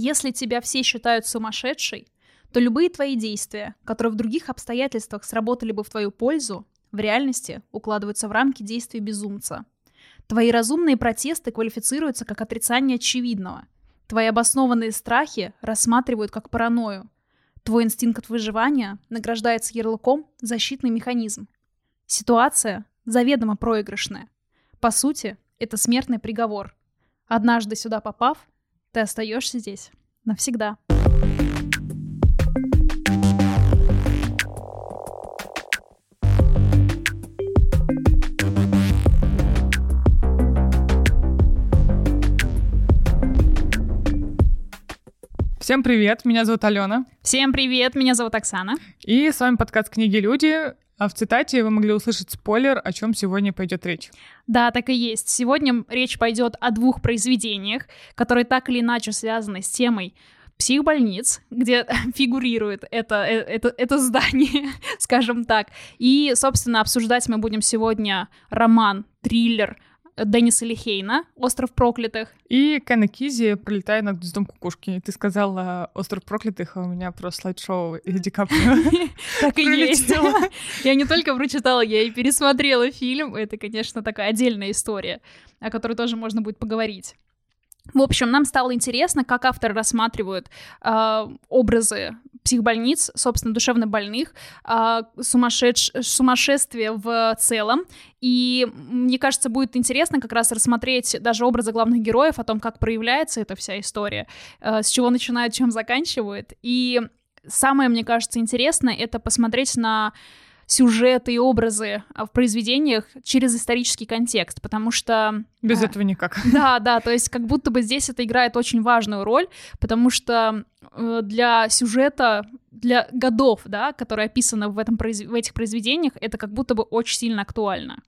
Если тебя все считают сумасшедшей, то любые твои действия, которые в других обстоятельствах сработали бы в твою пользу, в реальности укладываются в рамки действий безумца. Твои разумные протесты квалифицируются как отрицание очевидного. Твои обоснованные страхи рассматривают как паранойю. Твой инстинкт выживания награждается ярлыком «защитный механизм». Ситуация заведомо проигрышная. По сути, это смертный приговор. Однажды сюда попав, ты остаешься здесь навсегда. Всем привет, меня зовут Алена. Всем привет, меня зовут Оксана. И с вами подкаст «Книги люди». А в цитате вы могли услышать спойлер, о чем сегодня пойдет речь. Да, так и есть. Сегодня речь пойдет о двух произведениях, которые так или иначе связаны с темой психбольниц, где фигурирует это, э, это, это здание, скажем так. И, собственно, обсуждать мы будем сегодня роман, триллер Денниса Лихейна «Остров проклятых». И Кена Кизи «Пролетая над гнездом кукушки». Ты сказала «Остров проклятых», а у меня про слайд-шоу Ди Каприо. Так и есть. Я не только прочитала, я и пересмотрела фильм. Это, конечно, такая отдельная история, о которой тоже можно будет поговорить. В общем, нам стало интересно, как авторы рассматривают э, образы психбольниц, собственно, душевно больных, э, сумасшедш... сумасшествие в целом. И мне кажется, будет интересно как раз рассмотреть даже образы главных героев, о том, как проявляется эта вся история, э, с чего начинают, чем заканчивают. И самое, мне кажется, интересное — это посмотреть на сюжеты и образы а, в произведениях через исторический контекст, потому что... Без а, этого никак. Да, да, то есть как будто бы здесь это играет очень важную роль, потому что э, для сюжета, для годов, да, которые описаны в, этом, в этих произведениях, это как будто бы очень сильно актуально.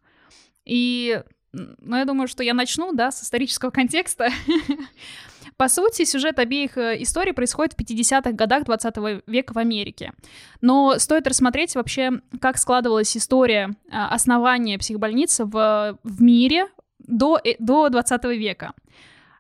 И ну, я думаю, что я начну, да, с исторического контекста. По сути, сюжет обеих э, историй происходит в 50-х годах 20 века в Америке. Но стоит рассмотреть вообще, как складывалась история э, основания психбольницы в, в мире до, э, до 20 века.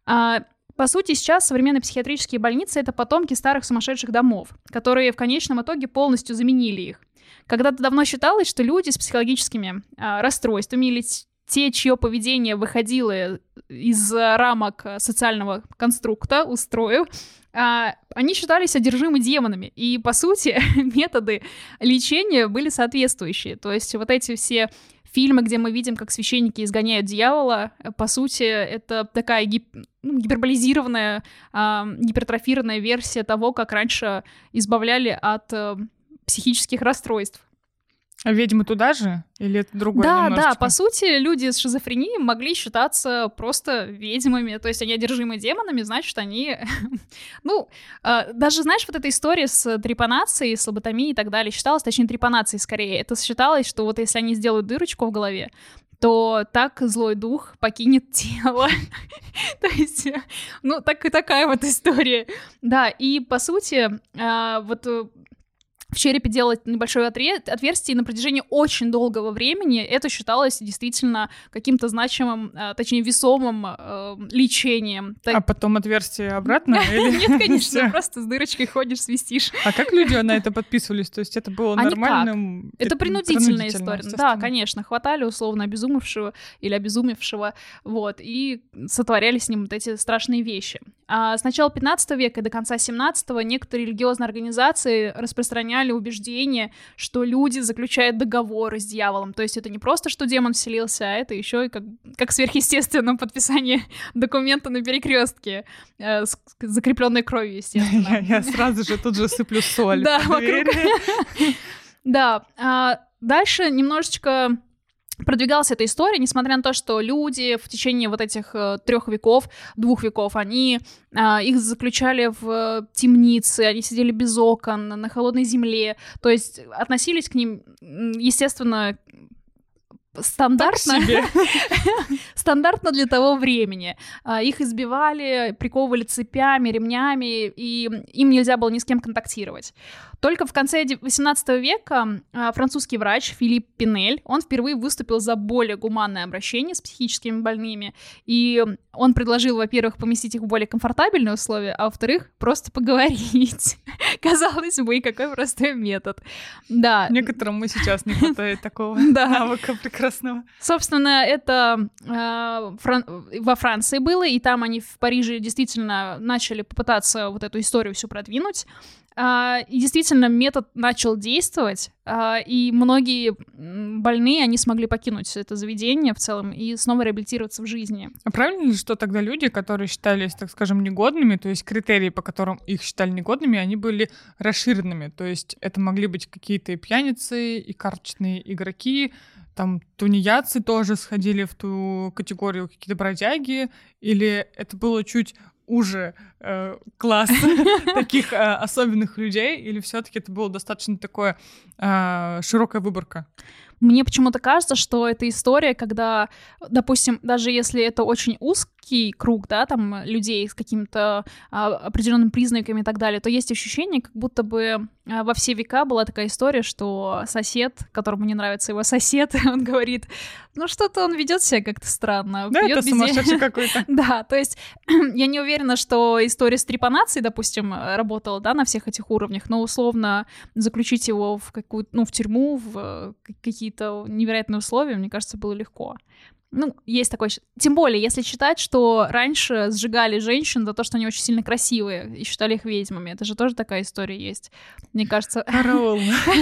А, по сути, сейчас современные психиатрические больницы — это потомки старых сумасшедших домов, которые в конечном итоге полностью заменили их. Когда-то давно считалось, что люди с психологическими а, расстройствами или те, чье поведение выходило из рамок социального конструкта, устроев, а, они считались одержимы демонами. И, по сути, методы лечения были соответствующие. То есть вот эти все фильмы, где мы видим, как священники изгоняют дьявола, по сути, это такая гип ну, гиперболизированная, э, гипертрофированная версия того, как раньше избавляли от э, психических расстройств. А ведьмы туда же? Или это другое Да, немножечко? да, по сути, люди с шизофренией могли считаться просто ведьмами, то есть они одержимы демонами, значит, они... ну, э, даже, знаешь, вот эта история с трепанацией, с лоботомией и так далее считалась, точнее, трепанацией скорее, это считалось, что вот если они сделают дырочку в голове, то так злой дух покинет тело. То есть, ну, так и такая вот история. Да, и по сути, а, вот в черепе делать небольшое отверстие, и на протяжении очень долгого времени это считалось действительно каким-то значимым, а, точнее, весомым э, лечением. А потом отверстие обратно? Нет, конечно, просто с дырочкой ходишь, свистишь. А как люди на это подписывались? То есть это было нормальным? Это принудительная история. Да, конечно, хватали условно обезумевшего или обезумевшего, вот, и сотворяли с ним вот эти страшные вещи. А с начала 15 века и до конца 17 некоторые религиозные организации распространяли убеждение, что люди заключают договоры с дьяволом. То есть это не просто, что демон вселился, а это еще и как, как сверхъестественное подписание документа на перекрестке э, с закрепленной кровью, естественно. Я, я сразу же тут же сыплю соль. Да, вокруг. Да. А дальше немножечко продвигалась эта история, несмотря на то, что люди в течение вот этих э, трех веков, двух веков, они э, их заключали в темницы, они сидели без окон, на холодной земле, то есть относились к ним, естественно, стандартно, стандартно для того времени. А, их избивали, приковывали цепями, ремнями, и им нельзя было ни с кем контактировать. Только в конце 18 века а, французский врач Филипп Пинель, он впервые выступил за более гуманное обращение с психическими больными, и он предложил, во-первых, поместить их в более комфортабельные условия, а во-вторых, просто поговорить. Казалось бы, какой простой метод. Да. Некоторым мы сейчас не хватает такого навыка прекрасного. Собственно, это э, Фран... во Франции было, и там они в Париже действительно начали попытаться вот эту историю всю продвинуть. Uh, и действительно, метод начал действовать, uh, и многие больные, они смогли покинуть это заведение в целом и снова реабилитироваться в жизни. А правильно ли, что тогда люди, которые считались, так скажем, негодными, то есть критерии, по которым их считали негодными, они были расширенными, то есть это могли быть какие-то и пьяницы, и карточные игроки, там тунеядцы тоже сходили в ту категорию, какие-то бродяги, или это было чуть уже э, класс таких э, особенных людей, или все-таки это было достаточно такое э, широкая выборка? Мне почему-то кажется, что это история, когда, допустим, даже если это очень узкий круг, да, там людей с какими-то а, определенными признаками и так далее, то есть ощущение, как будто бы а, во все века была такая история, что сосед, которому не нравится его сосед, он говорит, ну что-то он ведет себя как-то странно. Да, это сумасшедший какой-то. Да, то есть я не уверена, что история с трепанацией, допустим, работала, да, на всех этих уровнях, но условно заключить его в какую-то, ну, в тюрьму, в какие-то невероятные условия, мне кажется, было легко. Ну, есть такой... Тем более, если считать, что раньше сжигали женщин за то, что они очень сильно красивые, и считали их ведьмами. Это же тоже такая история есть. Мне кажется...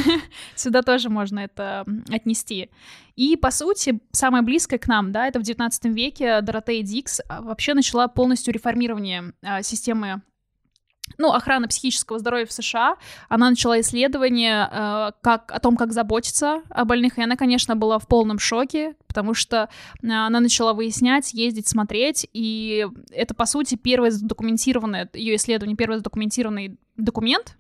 Сюда тоже можно это отнести. И, по сути, самое близкое к нам, да, это в 19 веке Доротея Дикс а, вообще начала полностью реформирование а, системы ну, охрана психического здоровья в США, она начала исследование э, как, о том, как заботиться о больных, и она, конечно, была в полном шоке, потому что э, она начала выяснять, ездить, смотреть, и это, по сути, первое задокументированное, ее исследование, первый задокументированный документ,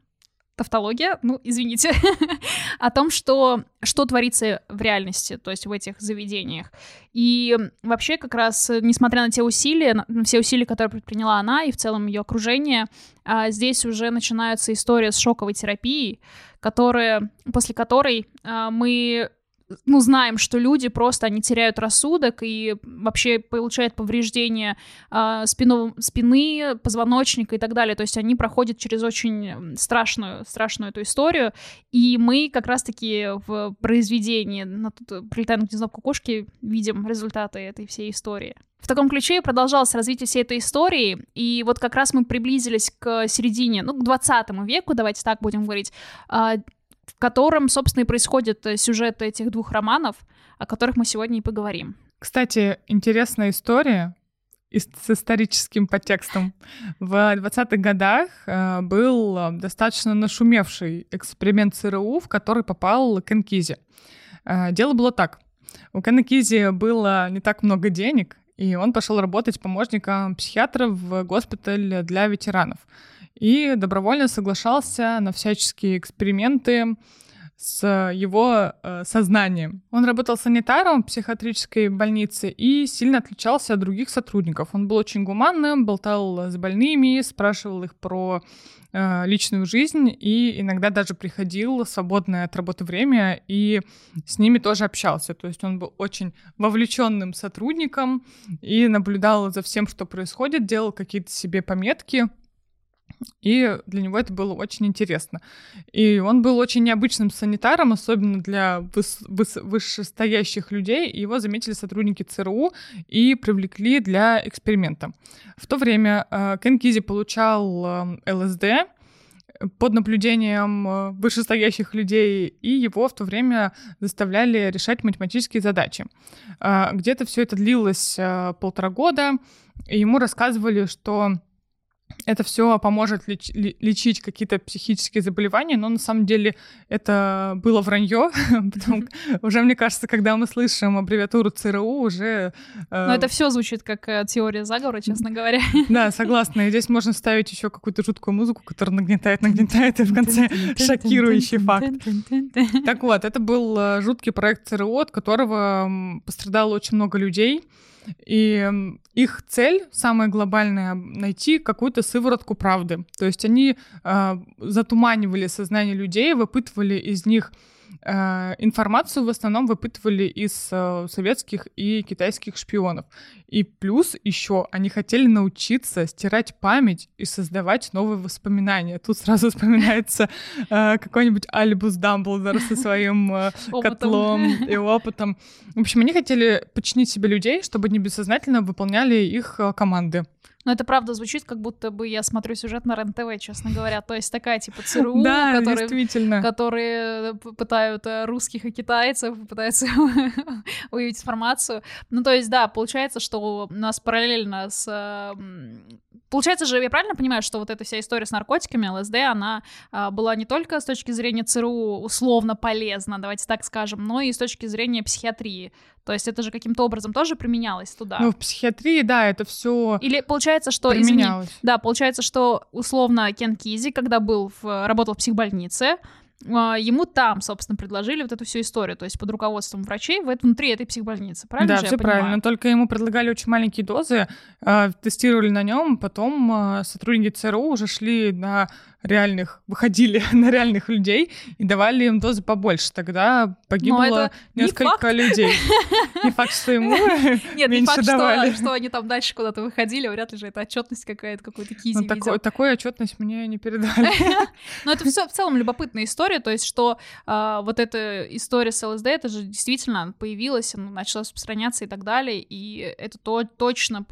тавтология, ну, извините, о том, что, что творится в реальности, то есть в этих заведениях. И вообще как раз, несмотря на те усилия, на все усилия, которые предприняла она и в целом ее окружение, а, здесь уже начинается история с шоковой терапией, которая, после которой а, мы ну, знаем, что люди просто, они теряют рассудок и вообще получают повреждения э, спину, спины, позвоночника и так далее. То есть они проходят через очень страшную, страшную эту историю. И мы как раз-таки в произведении на тут «Прилетая на гнездо кукушки» видим результаты этой всей истории. В таком ключе продолжалось развитие всей этой истории, и вот как раз мы приблизились к середине, ну, к 20 веку, давайте так будем говорить, а, в котором, собственно, и происходит э, сюжет этих двух романов, о которых мы сегодня и поговорим. Кстати, интересная история с историческим подтекстом. В 20-х годах э, был э, достаточно нашумевший эксперимент ЦРУ, в который попал Кен Кизи. Дело было так. У Кена Кизи было не так много денег, и он пошел работать помощником психиатра в госпиталь для ветеранов. И добровольно соглашался на всяческие эксперименты с его э, сознанием. Он работал санитаром в психиатрической больнице и сильно отличался от других сотрудников. Он был очень гуманным, болтал с больными, спрашивал их про э, личную жизнь и иногда даже приходил в свободное от работы время и с ними тоже общался. То есть он был очень вовлеченным сотрудником и наблюдал за всем, что происходит, делал какие-то себе пометки и для него это было очень интересно. И он был очень необычным санитаром, особенно для выс- выс- вышестоящих людей. Его заметили сотрудники ЦРУ и привлекли для эксперимента. В то время э, Кен Кизи получал э, ЛСД под наблюдением э, вышестоящих людей, и его в то время заставляли решать математические задачи. Э, где-то все это длилось э, полтора года, и ему рассказывали, что это все поможет леч- лечить какие-то психические заболевания, но на самом деле это было вранье. Уже, мне кажется, когда мы слышим аббревиатуру ЦРУ, уже... Э, но это все звучит как э, теория заговора, честно говоря. Да, согласна. И здесь можно ставить еще какую-то жуткую музыку, которая нагнетает, нагнетает, и в конце шокирующий факт. Так вот, это был э, жуткий проект ЦРУ, от которого пострадало очень много людей. И их цель, самая глобальная, найти какую-то сыворотку правды. То есть они э, затуманивали сознание людей, выпытывали из них информацию в основном выпытывали из э, советских и китайских шпионов. И плюс еще они хотели научиться стирать память и создавать новые воспоминания. Тут сразу вспоминается э, какой-нибудь Альбус Дамблдор со своим котлом и опытом. В общем, они хотели подчинить себе людей, чтобы они бессознательно выполняли их команды. Но это правда звучит, как будто бы я смотрю сюжет на РЕН-ТВ, честно говоря. То есть такая типа ЦРУ, да, которые, которые пытают э, русских и китайцев, пытаются выявить информацию. Ну, то есть, да, получается, что у нас параллельно с Получается же, я правильно понимаю, что вот эта вся история с наркотиками, ЛСД, она а, была не только с точки зрения ЦРУ условно полезна, давайте так скажем, но и с точки зрения психиатрии. То есть это же каким-то образом тоже применялось туда. Ну, в психиатрии, да, это все. Или получается, что. Применялось. Извини, да, получается, что условно Кен Кизи, когда был в, работал в психбольнице, ему там, собственно, предложили вот эту всю историю, то есть под руководством врачей внутри этой психбольницы, правильно? Да, все правильно. Только ему предлагали очень маленькие дозы, а, тестировали на нем, потом а, сотрудники ЦРУ уже шли на реальных, выходили на реальных людей и давали им дозы побольше. Тогда погибло несколько не людей. Не факт, что ему Нет, не факт, давали. Что, что они там дальше куда-то выходили, вряд ли же это отчетность какая-то, какой-то кизи ну, такой, Такую отчетность мне не передали. Но это все в целом любопытная история, то есть что э, вот эта история с ЛСД, это же действительно появилась, она начала распространяться и так далее, и это то, точно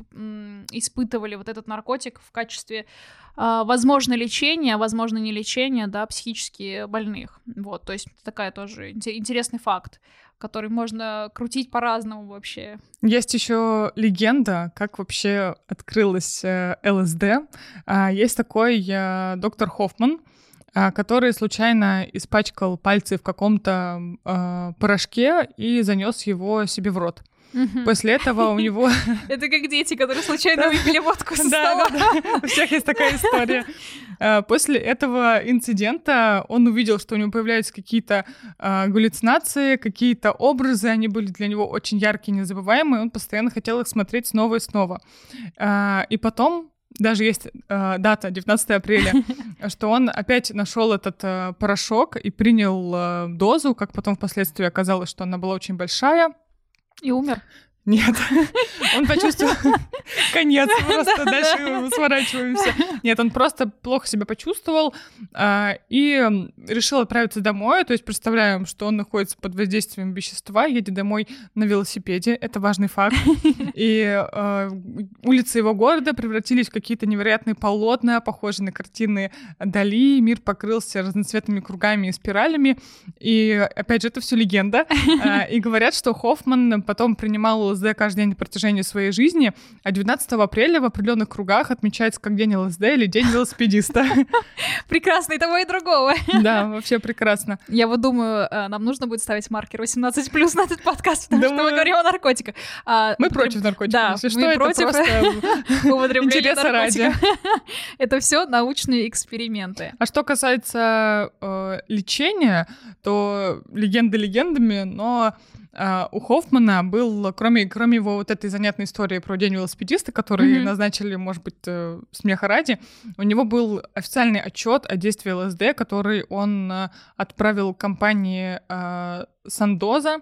испытывали вот этот наркотик в качестве а, возможно лечение, возможно не лечение, да, психически больных. Вот, то есть такая тоже интересный факт который можно крутить по-разному вообще. Есть еще легенда, как вообще открылась э, ЛСД. А, есть такой э, доктор Хоффман, а, который случайно испачкал пальцы в каком-то порошке и занес его себе в рот. После этого у него... Это как дети, которые случайно выпили водку со стола. У всех есть такая история. А, после этого инцидента он увидел, что у него появляются какие-то а, галлюцинации, какие-то образы, они были для него очень яркие, незабываемые, он постоянно хотел их смотреть снова и снова. А, и потом даже есть э, дата 19 апреля, что он опять нашел этот э, порошок и принял э, дозу, как потом впоследствии оказалось, что она была очень большая. Jo, men... Нет, он почувствовал конец, просто дальше сворачиваемся. Нет, он просто плохо себя почувствовал а, и решил отправиться домой. То есть представляем, что он находится под воздействием вещества, едет домой на велосипеде. Это важный факт. И а, улицы его города превратились в какие-то невероятные полотна, похожие на картины Дали. Мир покрылся разноцветными кругами и спиралями. И опять же, это все легенда. А, и говорят, что Хоффман потом принимал ЛСД каждый день на протяжении своей жизни, а 12 апреля в определенных кругах отмечается как день ЛСД или день велосипедиста. Прекрасно, и того, и другого. Да, вообще прекрасно. Я вот думаю, э, нам нужно будет ставить маркер 18 плюс на этот подкаст, потому что мы говорим о наркотиках. А, мы против наркотиков. Да, Если что, это просто употребления ради. Это все научные эксперименты. А что касается э, лечения, то легенды легендами, но у Хоффмана был, кроме, кроме его вот этой занятной истории про День велосипедиста, который mm-hmm. назначили, может быть, э, смеха ради, у него был официальный отчет о действии ЛСД, который он uh, отправил компании uh, Сандоза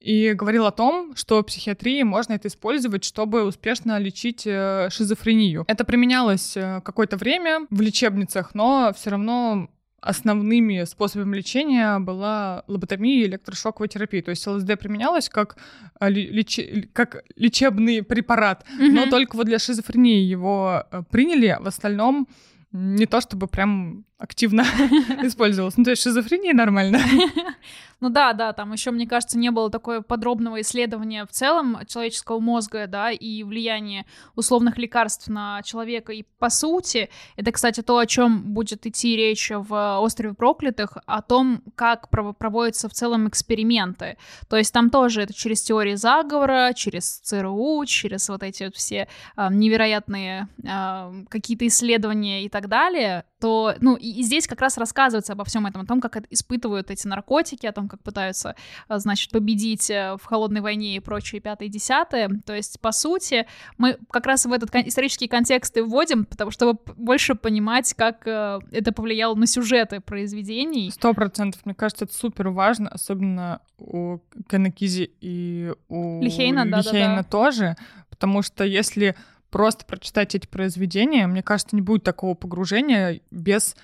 и говорил о том, что в психиатрии можно это использовать, чтобы успешно лечить э, шизофрению. Это применялось э, какое-то время в лечебницах, но все равно основными способами лечения была лоботомия и электрошоковая терапия. То есть ЛСД применялась как, э, леч... как лечебный препарат, mm-hmm. но только вот для шизофрении его э, приняли, в остальном не то чтобы прям активно использовалось. Ну, то есть шизофрения нормально. Ну да, да, там еще, мне кажется, не было такое подробного исследования в целом человеческого мозга, да, и влияния условных лекарств на человека. И по сути, это, кстати, то, о чем будет идти речь в «Острове проклятых», о том, как проводятся в целом эксперименты. То есть там тоже это через теории заговора, через ЦРУ, через вот эти вот все э, невероятные э, какие-то исследования и так далее, то, ну, и, и здесь как раз рассказывается обо всем этом, о том, как испытывают эти наркотики, о том, как пытаются, а, значит, победить э, в холодной войне и прочее пятое и десятое. То есть, по сути, мы как раз в этот исторический контекст и вводим, потому чтобы больше понимать, как э, это повлияло на сюжеты произведений. Сто процентов. Мне кажется, это супер важно, особенно у Канакизи и у Лихейна, Лихейна да, да, да. тоже, потому что если просто прочитать эти произведения, мне кажется, не будет такого погружения без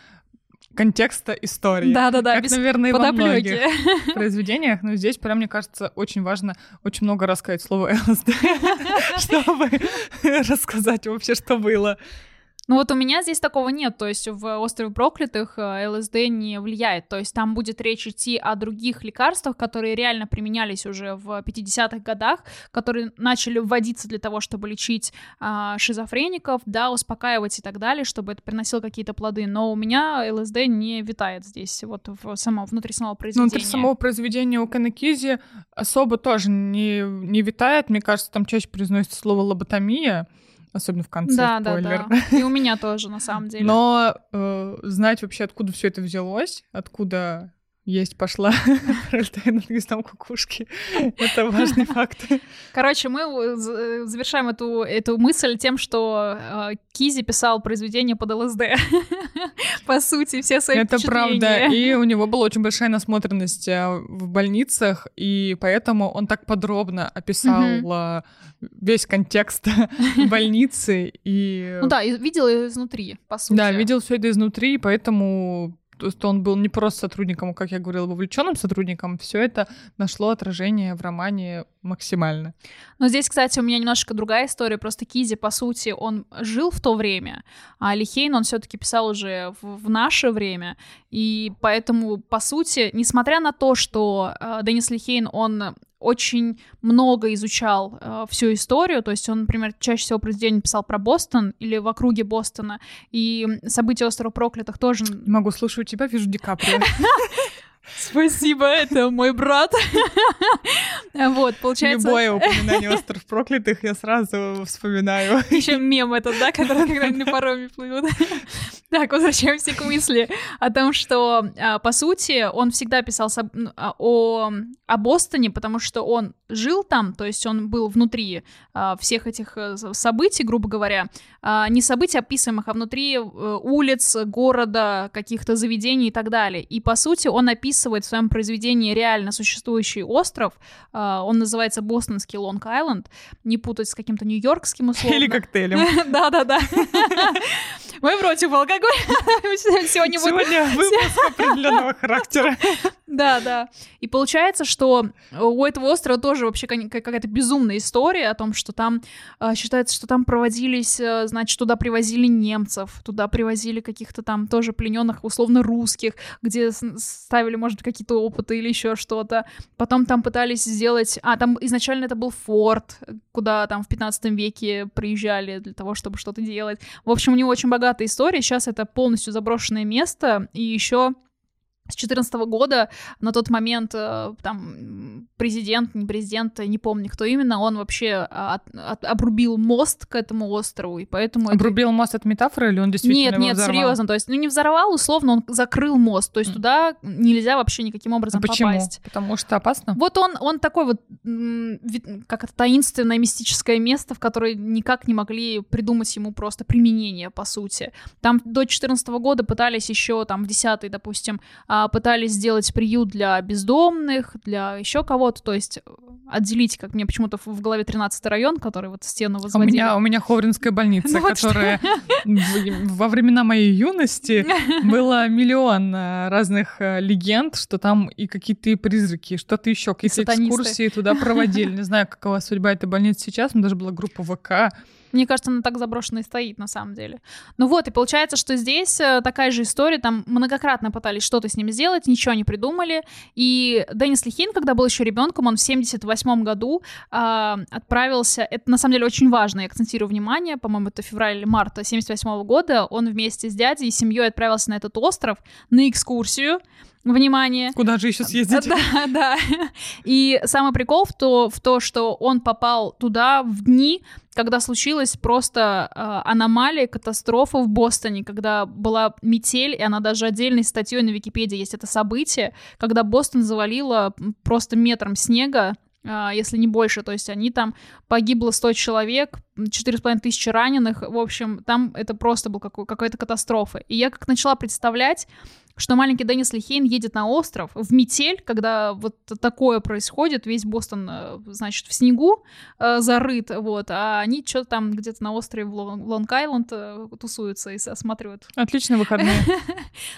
контекста истории. Да-да-да, как, без наверное, и во подоплёки. многих произведениях, но здесь прям, мне кажется, очень важно очень много рассказать слово ЛСД, чтобы рассказать вообще, что было. Ну вот у меня здесь такого нет, то есть в «Острове проклятых» э, ЛСД не влияет, то есть там будет речь идти о других лекарствах, которые реально применялись уже в 50-х годах, которые начали вводиться для того, чтобы лечить а, шизофреников, да, успокаивать и так далее, чтобы это приносило какие-то плоды, но у меня ЛСД не витает здесь, вот в само, внутри самого Ну, произведения. внутри самого произведения у Канакизи особо тоже не, не витает, мне кажется, там чаще произносится слово лоботомия, особенно в конце, Да, да, спойлер. да. И у меня тоже, на самом деле. Но э, знать вообще, откуда все это взялось, откуда есть пошла пролетая над гнездом кукушки, это важный факт. Короче, мы э, завершаем эту, эту мысль тем, что э, Кизи писал произведение под ЛСД. По сути, все свои Это правда. И у него была очень большая насмотренность э, в больницах, и поэтому он так подробно описал э, весь контекст больницы. И Ну да, видел изнутри, по сути. Да, видел все это изнутри, поэтому то, что он был не просто сотрудником, а, как я говорила, вовлеченным сотрудником, все это нашло отражение в романе максимально. Но здесь, кстати, у меня немножко другая история. Просто Кизи, по сути, он жил в то время, а Лихейн он все-таки писал уже в, в наше время. И поэтому, по сути, несмотря на то, что э, Деннис Лихейн, он очень много изучал э, всю историю, то есть он, например, чаще всего произведения писал про Бостон или в округе Бостона, и события острова проклятых тоже... Не могу слушать тебя, вижу Ди Каприо. Спасибо, это мой брат. Вот, получается... Любое упоминание остров проклятых я сразу вспоминаю. Еще мем этот, да, который когда на пароме плывут. Так, возвращаемся к мысли о том, что, а, по сути, он всегда писал ну, а, о, о Бостоне, потому что он жил там, то есть он был внутри а, всех этих э, событий, грубо говоря, не событий описываемых, а внутри э, улиц, города, каких-то заведений и так далее. И, по сути, он описывает в своем произведении реально существующий остров, А, он называется Бостонский Лонг-Айленд, не путать с каким-то нью-йоркским условно. Или коктейлем. Да-да-да. Мы против алкоголя. Сегодня выпуск определенного характера. Да, да. И получается, что у этого острова тоже вообще какая-то безумная история о том, что там э, считается, что там проводились, э, значит, туда привозили немцев, туда привозили каких-то там тоже плененных условно русских, где ставили, может какие-то опыты или еще что-то. Потом там пытались сделать... А, там изначально это был форт, куда там в 15 веке приезжали для того, чтобы что-то делать. В общем, у него очень богатая история. Сейчас это полностью заброшенное место. И еще с 2014 года на тот момент э, там президент, не президент, не помню, кто именно, он вообще а, от- от- обрубил мост к этому острову, и поэтому... это- Обрубил мост от метафоры или он действительно Нет, его нет, взорвал? серьезно, то есть, ну не взорвал, условно, он закрыл мост, то есть туда нельзя вообще никаким А образом почему? попасть. Потому что опасно? Вот он, он такой вот, как это таинственное мистическое место, в которое никак не могли придумать ему просто применение, по сути. Там до 2014 года пытались еще, там, в 10 допустим, а, пытались сделать приют для бездомных, для еще кого-то, то есть э, отделить, как мне почему-то в голове 13 район, который вот стену У возводили. меня, у меня Ховринская больница, Ну которая в- во времена моей юности было миллион э, разных э, легенд, что там и какие-то и призраки, что-то еще, какие-то экскурсии туда проводили. Не знаю, какова судьба этой больницы сейчас, но даже была группа ВК, Мне кажется, она так заброшена и стоит на самом деле. Ну вот, и получается, что здесь э, такая же история, там многократно пытались что-то с ним сделать, ничего не придумали. И Деннис Лихин, когда был еще ребенком, он в 78 году э, отправился, это на самом деле очень важно, я акцентирую внимание, по-моему, это февраль или март 78 года, он вместе с дядей и семьей отправился на этот остров на экскурсию, внимание. Куда же еще съездить? Да, да. И самый прикол в то, в то, что он попал туда в дни, когда случилась просто э, аномалия, катастрофа в Бостоне, когда была метель, и она даже отдельной статьей на Википедии есть это событие, когда Бостон завалило просто метром снега, э, если не больше, то есть они там, погибло 100 человек, 4,5 тысячи раненых, в общем, там это просто был какой- какая-то катастрофа. И я как начала представлять, что маленький Деннис Лихейн едет на остров в метель, когда вот такое происходит, весь Бостон, э, значит, в снегу э, зарыт, вот, а они что-то там где-то на острове в Лонг-Айленд э, тусуются и осматривают. Отличные выходные.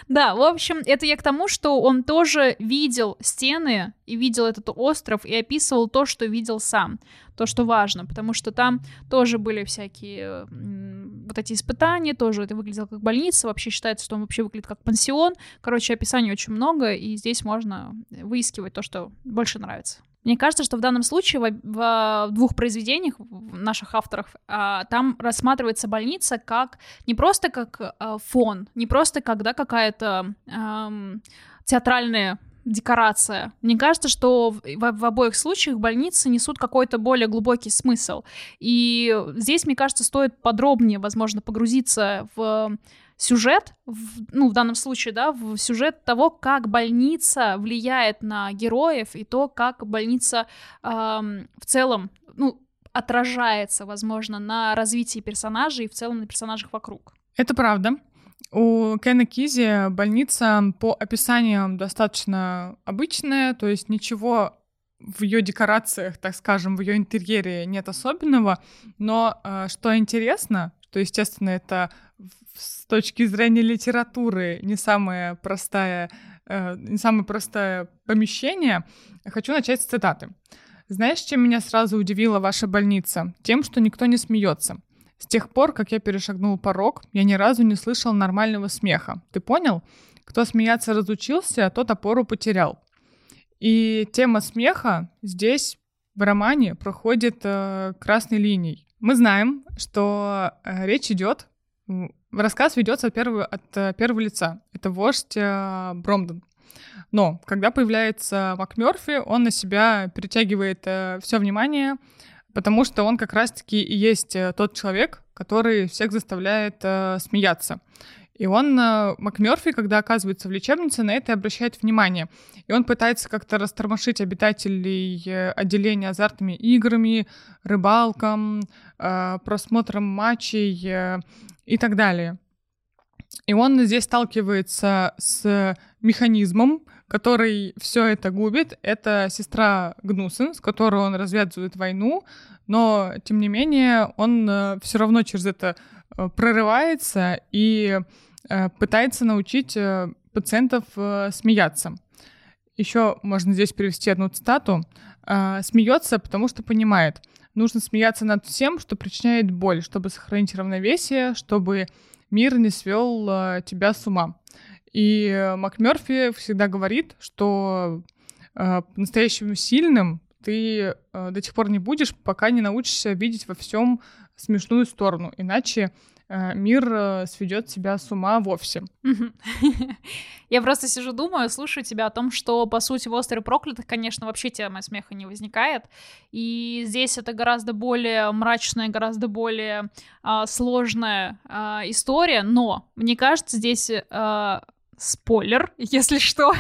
Да, в общем, это я к тому, что он тоже видел стены и видел этот остров и описывал то, что видел сам то, что важно, потому что там тоже были всякие вот эти испытания, тоже это выглядело как больница, вообще считается, что он вообще выглядит как пансион. Короче, описаний очень много, и здесь можно выискивать то, что больше нравится. Мне кажется, что в данном случае в, в двух произведениях наших авторов а, там рассматривается больница как не просто как а, фон, не просто когда какая-то а, театральная декорация. Мне кажется, что в, в, обоих случаях больницы несут какой-то более глубокий смысл. И здесь, мне кажется, стоит подробнее, возможно, погрузиться в сюжет, в, ну, в данном случае, да, в сюжет того, как больница влияет на героев и то, как больница э, в целом, ну, отражается, возможно, на развитии персонажей и в целом на персонажах вокруг. Это правда. У Кена Кизи больница по описаниям достаточно обычная, то есть ничего в ее декорациях, так скажем, в ее интерьере нет особенного, но э, что интересно, что, естественно, это с точки зрения литературы не самое простое, э, не самое простое помещение, хочу начать с цитаты. Знаешь, чем меня сразу удивила ваша больница? Тем, что никто не смеется. С тех пор, как я перешагнул порог, я ни разу не слышал нормального смеха. Ты понял? Кто смеяться разучился, тот опору потерял. И тема смеха здесь в романе проходит э, красной линией. Мы знаем, что э, речь идет, рассказ ведется от первого, от э, первого лица. Это вождь э, Бромден. Но когда появляется МакМёрфи, он на себя перетягивает э, все внимание, потому что он как раз-таки и есть э, тот человек, который всех заставляет э, смеяться. И он, э, МакМёрфи, когда оказывается в лечебнице, на это обращает внимание. И он пытается как-то растормошить обитателей э, отделения азартными играми, рыбалком, э, просмотром матчей э, и так далее. И он здесь сталкивается с механизмом, который все это губит. Это сестра Гнусен, с которой он развязывает войну, но тем не менее он э, все равно через это э, прорывается и э, пытается научить пациентов смеяться. Еще можно здесь привести одну цитату. Смеется, потому что понимает, нужно смеяться над всем, что причиняет боль, чтобы сохранить равновесие, чтобы мир не свел тебя с ума. И МакМёрфи всегда говорит, что настоящим сильным ты э, до тех пор не будешь, пока не научишься видеть во всем смешную сторону. Иначе э, мир э, сведет тебя с ума вовсе. Я просто сижу, думаю, слушаю тебя о том, что, по сути, в «Острове проклятых», конечно, вообще тема смеха не возникает. И здесь это гораздо более мрачная, гораздо более э, сложная э, история, но, мне кажется, здесь э, спойлер, если что.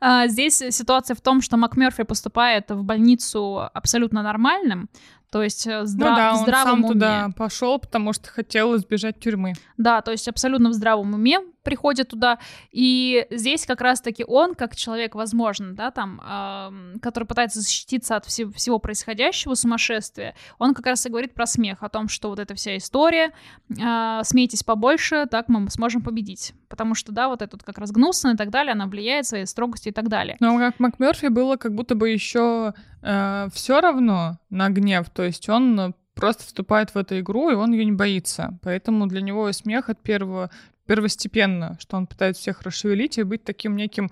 А, здесь ситуация в том, что МакМерфи поступает в больницу абсолютно нормальным, то есть э, здра- ну да, в здравом он сам уме. туда пошел, потому что хотел избежать тюрьмы. Да, то есть абсолютно в здравом уме приходит туда, и здесь как раз-таки он, как человек, возможно, да, там, э, который пытается защититься от всего, всего происходящего сумасшествия, он как раз и говорит про смех, о том, что вот эта вся история, э, смейтесь побольше, так мы сможем победить, потому что, да, вот это вот как раз гнусно и так далее, она влияет своей строгостью и так далее. Но как МакМерфи было как будто бы еще э, все равно на гнев, то есть он просто вступает в эту игру, и он ее не боится. Поэтому для него смех от первого первостепенно, что он пытается всех расшевелить и быть таким неким,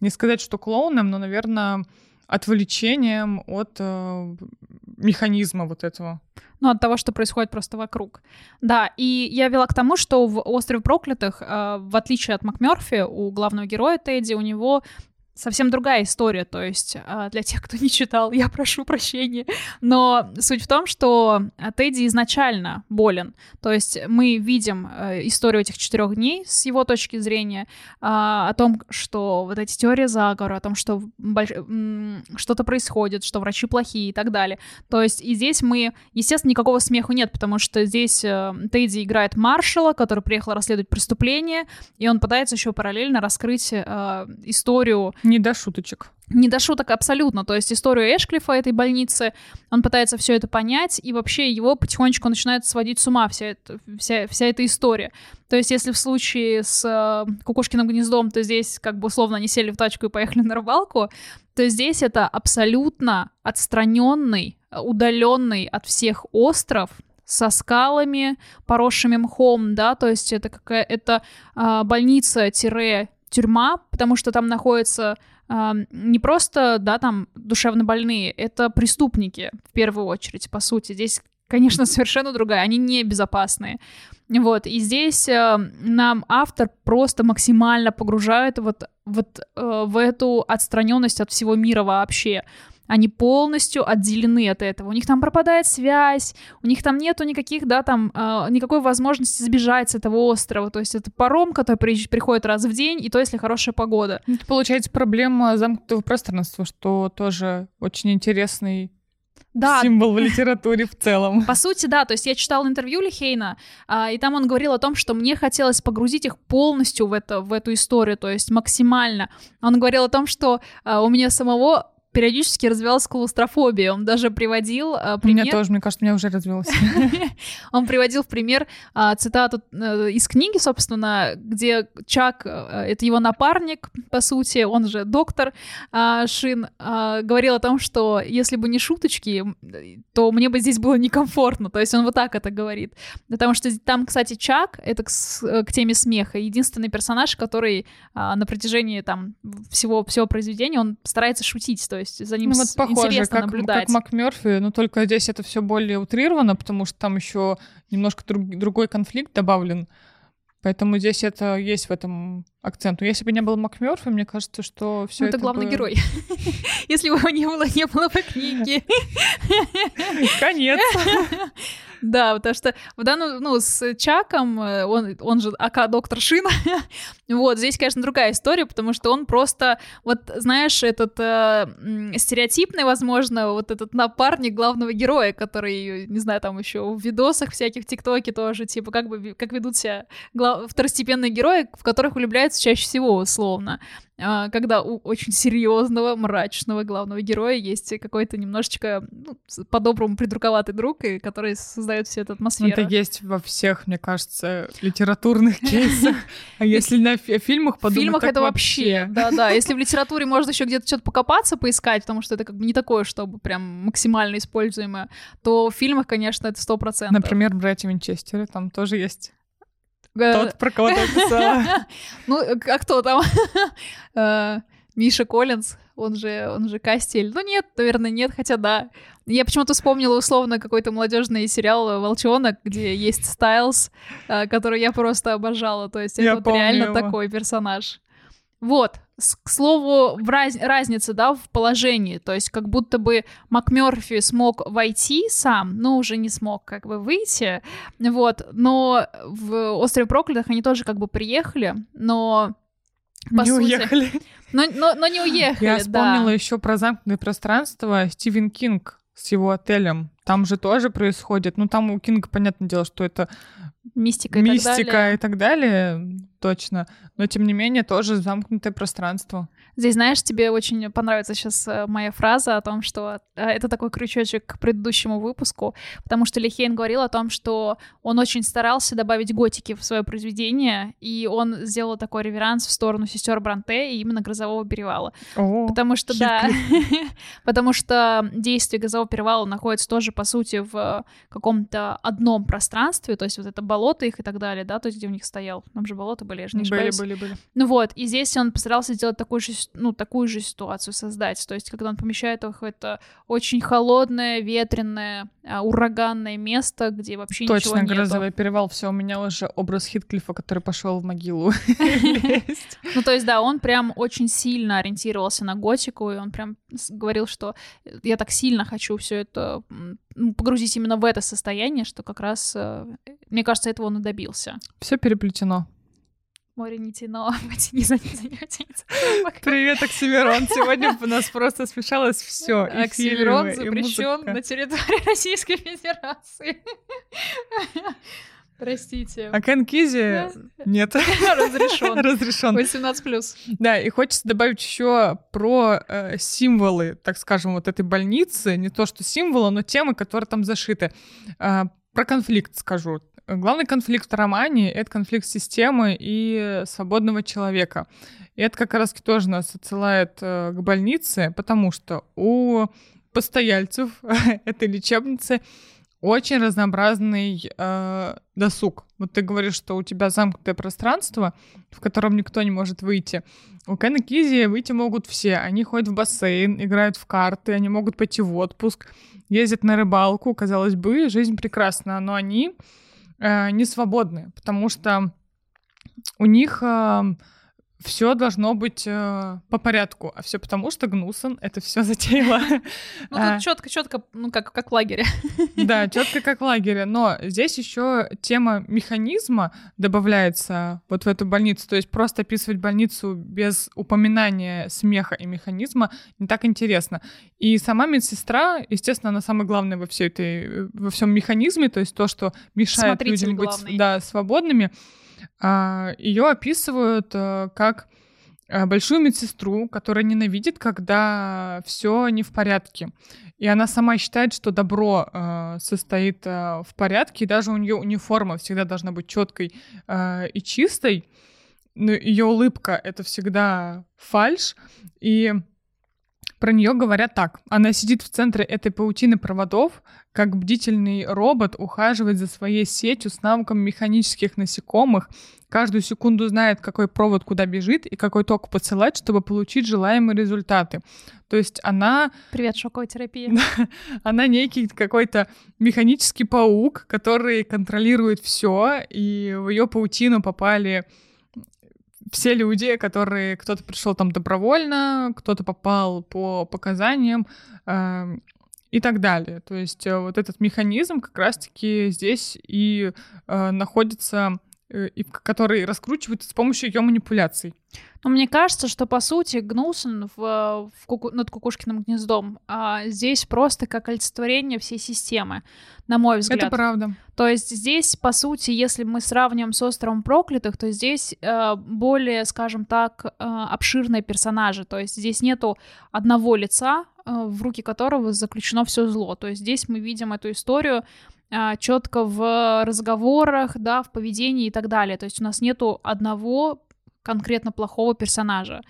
не сказать, что клоуном, но, наверное, отвлечением от э, механизма вот этого. Ну, от того, что происходит просто вокруг. Да, и я вела к тому, что в «Острове проклятых», э, в отличие от МакМёрфи, у главного героя Тедди, у него совсем другая история, то есть а, для тех, кто не читал, я прошу прощения, но суть в том, что а, Тедди изначально болен, то есть мы видим э, историю этих четырех дней с его точки зрения, а, о том, что вот эти теории заговора, о том, что что-то происходит, что врачи плохие и так далее, то есть и здесь мы, естественно, никакого смеху нет, потому что здесь э, Тедди играет маршала, который приехал расследовать преступление, и он пытается еще параллельно раскрыть э, историю не до шуточек. Не до шуток абсолютно. То есть историю Эшклифа этой больницы, он пытается все это понять, и вообще его потихонечку начинает сводить с ума вся, эта вся, вся эта история. То есть если в случае с э, Кукушкиным гнездом, то здесь как бы условно они сели в тачку и поехали на рыбалку, то здесь это абсолютно отстраненный, удаленный от всех остров, со скалами, поросшими мхом, да, то есть это какая это а, больница-тире тюрьма, потому что там находятся э, не просто, да, там душевно больные, это преступники в первую очередь, по сути. Здесь, конечно, совершенно другая, они не безопасные. Вот, и здесь э, нам автор просто максимально погружает вот, вот э, в эту отстраненность от всего мира вообще они полностью отделены от этого. У них там пропадает связь, у них там нету никаких, да, там, э, никакой возможности сбежать с этого острова. То есть это паром, который при, приходит раз в день, и то, если хорошая погода. Это получается проблема замкнутого пространства, что тоже очень интересный да. символ в литературе в целом. По сути, да. То есть я читала интервью Лихейна, а, и там он говорил о том, что мне хотелось погрузить их полностью в, это, в эту историю, то есть максимально. Он говорил о том, что а, у меня самого периодически развивалась клаустрофобия. Он даже приводил э, пример... У меня тоже, мне кажется, у меня уже развилась. Он приводил в пример э, цитату э, из книги, собственно, где Чак, э, это его напарник, по сути, он же доктор э, Шин, говорил о том, что если бы не шуточки, то мне бы здесь было некомфортно. То есть он вот так это говорит. Потому что там, кстати, Чак, это к, э, теме смеха, единственный персонаж, который на протяжении там всего, всего произведения, он старается шутить. То есть за ним ну, вот похоже, интересно как, наблюдать. Как МакМёрфи, но только здесь это все более утрировано, потому что там еще немножко друг, другой конфликт добавлен. Поэтому здесь это есть в этом акцент. Но если бы не был МакМёрфи, мне кажется, что все ну, это... это главный бы... герой. Если бы его не было, не было бы книги. Конец. Да, потому что в данном, ну, с Чаком, э, он, он же АК доктор Шин, вот, здесь, конечно, другая история, потому что он просто, вот, знаешь, этот э, стереотипный, возможно, вот этот напарник главного героя, который, не знаю, там еще в видосах всяких в ТикТоке тоже, типа, как бы, как ведут себя глав... второстепенные герои, в которых влюбляются чаще всего, условно. А, когда у очень серьезного, мрачного главного героя есть какой-то немножечко ну, по-доброму придурковатый друг, и который создает всю эту атмосферу. Это есть во всех, мне кажется, литературных кейсах. А если на фильмах подумать, В фильмах это вообще. Да-да, если в литературе можно еще где-то что-то покопаться, поискать, потому что это как бы не такое, чтобы прям максимально используемое, то в фильмах, конечно, это сто процентов. Например, «Братья Винчестеры», там тоже есть Тот, про кого ты писала. Ну, а кто там? Э, Миша Коллинз, он же, он же Кастель. Ну нет, наверное, нет, хотя да. Я почему-то вспомнила условно какой-то молодежный сериал «Волчонок», где есть Стайлз, э, который я просто обожала. То есть это вот реально его. такой персонаж. Вот, к слову, в раз... разница, да, в положении, то есть как будто бы МакМёрфи смог войти сам, но уже не смог как бы выйти, вот, но в «Острове проклятых» они тоже как бы приехали, но по не сути... уехали. Но, но, но не уехали, Я вспомнила да. еще про замкнутое пространство Стивен Кинг с его отелем. Там же тоже происходит. Ну, там у Кинга, понятное дело, что это мистика и Мистика так далее. и так далее, точно. Но тем не менее тоже замкнутое пространство. Здесь, знаешь, тебе очень понравится сейчас э, моя фраза о том, что э, это такой крючочек к предыдущему выпуску, потому что Лихейн говорил о том, что он очень старался добавить готики в свое произведение, и он сделал такой реверанс в сторону сестер Бранте и именно Грозового перевала. О, Потому что, да, потому что действие Газового перевала находится тоже, по сути, в каком-то одном пространстве, то есть вот это болото их и так далее, да, то есть где у них стоял, там же болота были, я же не были, ошибаюсь. были, были. Ну вот, и здесь он постарался сделать такую же, ну, такую же ситуацию создать, то есть когда он помещает их в это очень холодное, ветреное, а, ураганное место, где вообще ничего Точно, нету. грозовой перевал. Все, у меня уже образ Хитклифа, который пошел в могилу. Ну, то есть, да, он прям очень сильно ориентировался на готику, и он прям говорил, что я так сильно хочу все это ну, погрузить именно в это состояние, что как раз, э, мне кажется, этого он и добился. Все переплетено. Море не потяни за тянется. Привет, Оксимирон. Сегодня у нас просто смешалось все. Оксимирон запрещен на территории Российской Федерации. Простите. А Кен Кизи нет. Разрешен. Разрешен. 18 плюс. Да, и хочется добавить еще про э, символы, так скажем, вот этой больницы. Не то, что символы, но темы, которые там зашиты. А, про конфликт скажу. Главный конфликт в романе — это конфликт системы и свободного человека. И это как раз тоже нас отсылает э, к больнице, потому что у постояльцев этой лечебницы очень разнообразный э, досуг. Вот ты говоришь, что у тебя замкнутое пространство, в котором никто не может выйти. У Кена Кизи выйти могут все. Они ходят в бассейн, играют в карты, они могут пойти в отпуск, ездят на рыбалку. Казалось бы, жизнь прекрасна, но они э, не свободны, потому что у них э, все должно быть э, по порядку, а все потому, что Гнусон это все затеяла. Ну, А. тут четко, четко, ну, как, как в лагере. Да, четко как в лагере. Но здесь еще тема механизма добавляется вот в эту больницу. То есть просто описывать больницу без упоминания смеха и механизма не так интересно. И сама медсестра, естественно, она самая главная во всей этой, во всем механизме, то есть то, что мешает людям быть да, свободными. Ее описывают э, как э, большую медсестру, которая ненавидит, когда все не в порядке. И она сама считает, что добро э, состоит в порядке, и даже у нее униформа всегда должна быть четкой и чистой. Но ее улыбка это всегда фальш. И про нее говорят так. Она сидит в центре этой паутины проводов, как бдительный робот ухаживает за своей сетью с навыком механических насекомых, каждую секунду знает, какой провод куда бежит и какой ток посылать, чтобы получить желаемые результаты. То есть она Привет, шоковая терапия. она некий какой-то механический паук, который контролирует все, и в ее паутину попали все люди, которые кто-то пришел там добровольно, кто-то попал по показаниям э, и так далее. То есть э, вот этот механизм как раз-таки здесь и э, находится, и в- который раскручивается с помощью ее манипуляций. Но мне кажется, что по сути Гнусен в, в куку- над Кукушкиным гнездом а, здесь просто как олицетворение всей системы, на мой взгляд. Это правда. То есть здесь, по сути, если мы сравниваем с островом проклятых, то здесь э, более, скажем так, э, обширные персонажи. То есть здесь нету одного лица, э, в руки которого заключено все зло. То есть здесь мы видим эту историю четко в разговорах, да, в поведении и так далее. То есть у нас нету одного конкретно плохого персонажа.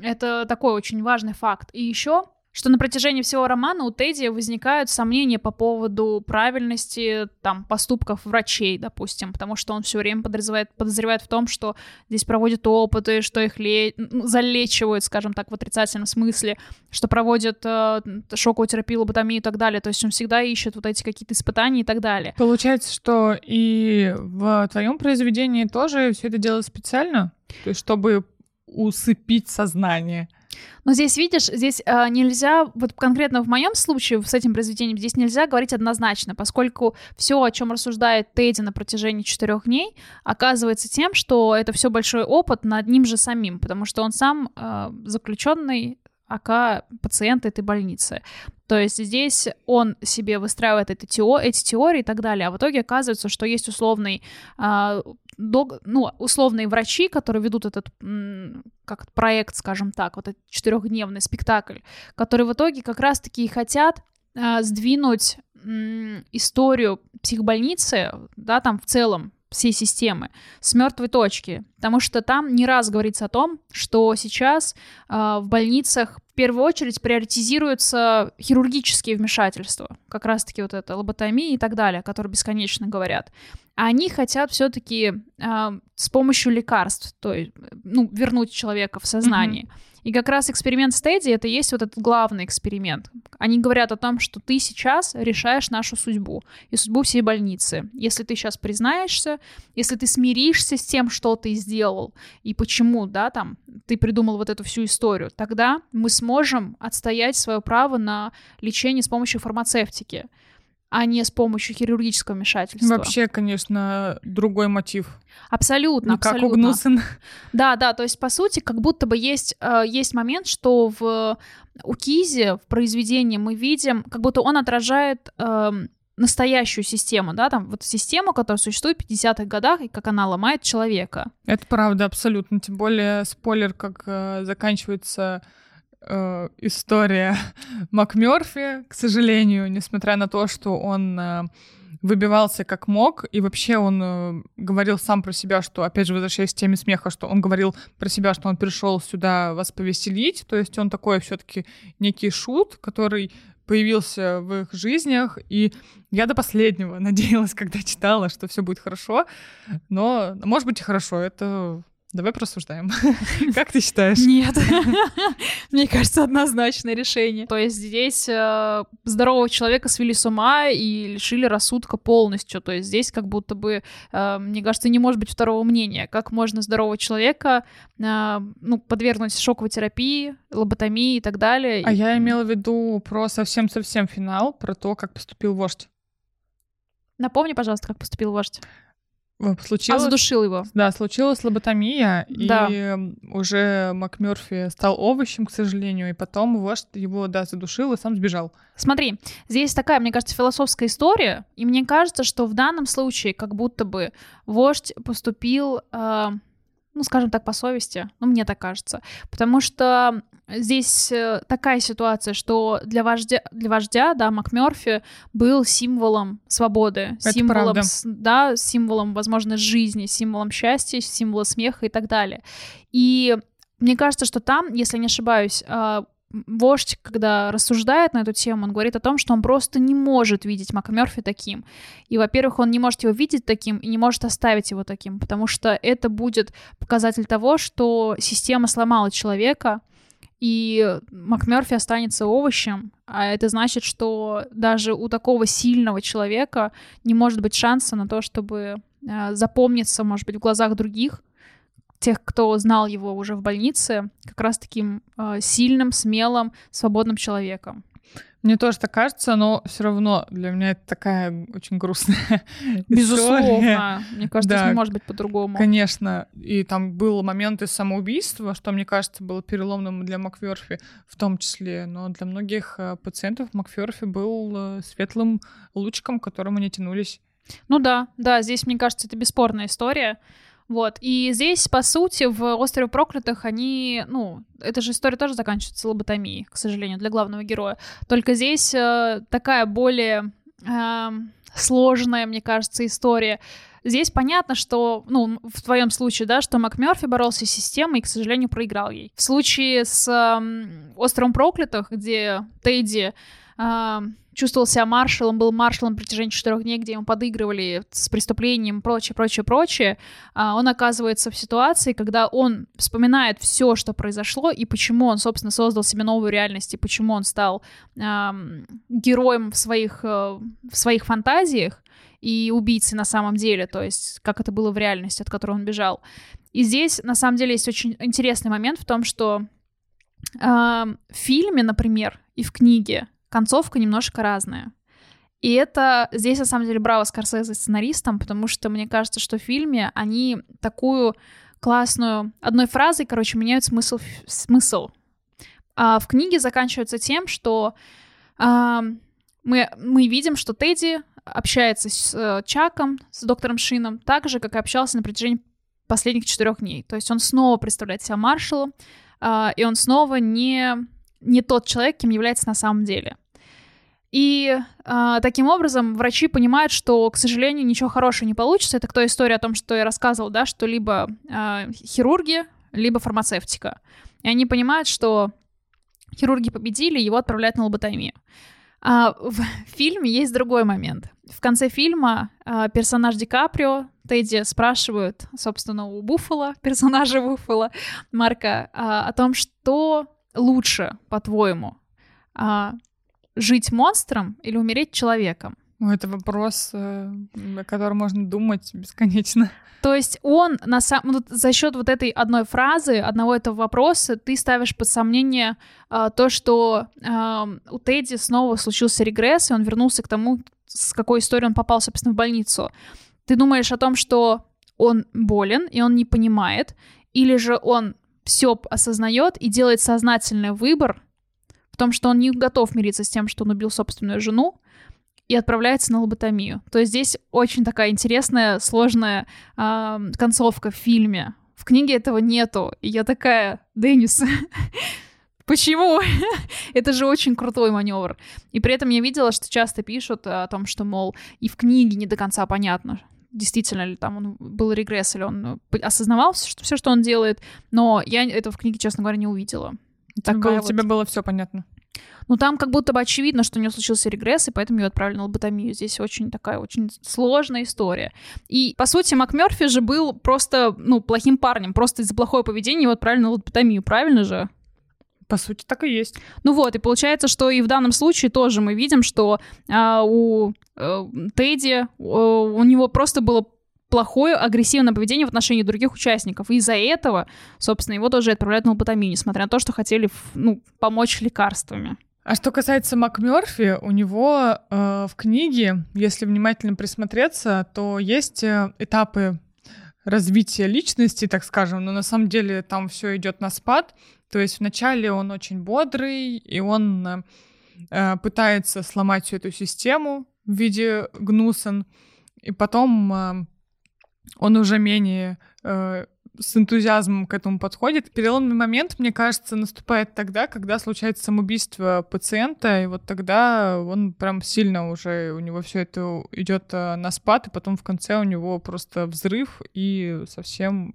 Это такой очень важный факт. И еще что на протяжении всего романа у Тедди возникают сомнения по поводу правильности там поступков врачей, допустим, потому что он все время подозревает, подозревает в том, что здесь проводят опыты, что их ле- ну, залечивают, скажем так, в отрицательном смысле, что проводят э, шоковую терапию, лоботомию и так далее. То есть он всегда ищет вот эти какие-то испытания и так далее. Получается, что и в твоем произведении тоже все это делалось специально, то есть чтобы усыпить сознание. Но здесь, видишь, здесь э, нельзя, вот конкретно в моем случае с этим произведением, здесь нельзя говорить однозначно, поскольку все, о чем рассуждает Тедди на протяжении четырех дней, оказывается тем, что это все большой опыт над ним же самим, потому что он сам э, заключенный АК пациент этой больницы. То есть здесь он себе выстраивает эти, тео- эти теории и так далее, а в итоге оказывается, что есть условный э, дог, ну, условные врачи, которые ведут этот как проект, скажем так, вот этот четырехдневный спектакль, которые в итоге как раз-таки и хотят э, сдвинуть э, историю психбольницы, да, там в целом всей системы с мертвой точки, потому что там не раз говорится о том, что сейчас э, в больницах в первую очередь приоритизируются хирургические вмешательства, как раз-таки вот это лоботомия и так далее, которые бесконечно говорят. А они хотят все-таки э, с помощью лекарств, то есть, ну, вернуть человека в сознание. Mm-hmm. И как раз эксперимент стадии это есть вот этот главный эксперимент. Они говорят о том, что ты сейчас решаешь нашу судьбу и судьбу всей больницы. Если ты сейчас признаешься, если ты смиришься с тем, что ты сделал и почему, да, там, ты придумал вот эту всю историю, тогда мы сможем отстоять свое право на лечение с помощью фармацевтики а не с помощью хирургического вмешательства. Вообще, конечно, другой мотив. Абсолютно. Как у Гнусен. Да, да, то есть, по сути, как будто бы есть, э, есть момент, что в у Кизи в произведении мы видим, как будто он отражает э, настоящую систему, да, там вот систему, которая существует в 50-х годах, и как она ломает человека. Это правда, абсолютно. Тем более, спойлер, как э, заканчивается э, история МакМёрфи, к сожалению, несмотря на то, что он э, выбивался как мог, и вообще он э, говорил сам про себя, что, опять же, возвращаясь к теме смеха, что он говорил про себя, что он пришел сюда вас повеселить, то есть он такой все-таки некий шут, который появился в их жизнях, и я до последнего надеялась, когда читала, что все будет хорошо, но, может быть, и хорошо, это Давай просуждаем. Как ты считаешь? Нет. Мне кажется, однозначное решение. То есть здесь э, здорового человека свели с ума и лишили рассудка полностью. То есть здесь как будто бы, э, мне кажется, не может быть второго мнения. Как можно здорового человека э, ну, подвергнуть шоковой терапии, лоботомии и так далее. А я имела в виду про совсем-совсем финал, про то, как поступил вождь. Напомни, пожалуйста, как поступил вождь. Случилось, а задушил его. Да, случилась лоботомия, да. и уже МакМёрфи стал овощем, к сожалению, и потом вождь его, да, задушил и сам сбежал. Смотри, здесь такая, мне кажется, философская история, и мне кажется, что в данном случае как будто бы вождь поступил... Э, ну, скажем так, по совести, ну, мне так кажется, потому что здесь э, такая ситуация, что для вождя, для вождя, да, МакМёрфи был символом свободы, Это символом, да, символом, возможно, жизни, символом счастья, символа смеха и так далее. И мне кажется, что там, если не ошибаюсь, а, вождь, когда рассуждает на эту тему, он говорит о том, что он просто не может видеть МакМёрфи таким. И, во-первых, он не может его видеть таким и не может оставить его таким, потому что это будет показатель того, что система сломала человека, и МакМёрфи останется овощем, а это значит, что даже у такого сильного человека не может быть шанса на то, чтобы э, запомниться, может быть, в глазах других, тех, кто знал его уже в больнице, как раз таким э, сильным, смелым, свободным человеком. Мне тоже так кажется, но все равно для меня это такая очень грустная Безусловно. Мне кажется, да, не может быть по-другому. Конечно. И там был момент из самоубийства, что, мне кажется, было переломным для Макферфи в том числе. Но для многих э, пациентов Макферфи был э, светлым лучиком, к которому они тянулись. Ну да, да, здесь, мне кажется, это бесспорная история. Вот, и здесь, по сути, в «Острове проклятых» они, ну, эта же история тоже заканчивается лоботомией, к сожалению, для главного героя. Только здесь э, такая более э, сложная, мне кажется, история. Здесь понятно, что, ну, в твоем случае, да, что МакМёрфи боролся с системой и, к сожалению, проиграл ей. В случае с э, «Островом проклятых», где Тедди э, чувствовал себя маршалом, был маршалом в протяжении четырех дней, где ему подыгрывали с преступлением, прочее, прочее, прочее, а, он оказывается в ситуации, когда он вспоминает все, что произошло, и почему он, собственно, создал себе новую реальность, и почему он стал эм, героем в своих, э, в своих фантазиях, и убийцей на самом деле, то есть как это было в реальности, от которой он бежал. И здесь, на самом деле, есть очень интересный момент в том, что э, в фильме, например, и в книге концовка немножко разная. И это здесь, на самом деле, браво Скорсезе сценаристам, потому что мне кажется, что в фильме они такую классную... Одной фразой, короче, меняют смысл. смысл. А в книге заканчивается тем, что А, мы, мы видим, что Тедди общается с э, Чаком, с доктором Шином, так же, как и общался на протяжении последних четырех дней. То есть он снова представляет себя маршалом, э, и он снова не, не тот человек, кем является на самом деле. И э, таким образом врачи понимают, что, к сожалению, ничего хорошего не получится. Это кто история о том, что я рассказывал, да, что либо э, хирурги, либо фармацевтика. И они понимают, что хирурги победили, его отправляют на лоботомию. А в фильме есть другой момент. В конце фильма а, персонаж Ди Каприо, Тедди спрашивают, собственно, у Буффало, персонажа Буффало, Марка, а, о том, что лучше, по-твоему, а, жить монстром или умереть человеком? Это вопрос, э, о котором можно думать бесконечно. То есть он на самом вот за счет вот этой одной фразы, одного этого вопроса, ты ставишь под сомнение э, то, что э, у Тедди снова случился регресс, и он вернулся к тому, с какой историей он попал, собственно, в больницу. Ты думаешь о том, что он болен, и он не понимает, или же он все осознает и делает сознательный выбор в том, что он не готов мириться с тем, что он убил собственную жену, и отправляется на лоботомию. То есть здесь очень такая интересная, сложная э, концовка в фильме. В книге этого нету. И я такая, Деннис, Почему? Это же очень крутой маневр. И при этом я видела, что часто пишут о том, что, мол, и в книге не до конца понятно, действительно ли там он был регресс, или он осознавал все, что, все, что он делает. Но я этого в книге, честно говоря, не увидела. Такая вот... Тебе было все понятно. Ну, там как будто бы очевидно, что у него случился регресс, и поэтому ее отправили на лоботомию. Здесь очень такая, очень сложная история. И, по сути, МакМерфи же был просто, ну, плохим парнем. Просто из-за плохого поведения его отправили на лоботомию, правильно же? По сути, так и есть. Ну вот, и получается, что и в данном случае тоже мы видим, что а, у а, Тедди, а, у него просто было плохое агрессивное поведение в отношении других участников. И из-за этого, собственно, его тоже отправляют на лоботомию, несмотря на то, что хотели ну, помочь лекарствами. А что касается МакМёрфи, у него э, в книге, если внимательно присмотреться, то есть э, этапы развития личности, так скажем, но на самом деле там все идет на спад. То есть вначале он очень бодрый, и он э, пытается сломать всю эту систему в виде гнусен, и потом э, он уже менее э, с энтузиазмом к этому подходит. Переломный момент, мне кажется, наступает тогда, когда случается самоубийство пациента, и вот тогда он прям сильно уже, у него все это идет э, на спад, и потом в конце у него просто взрыв и совсем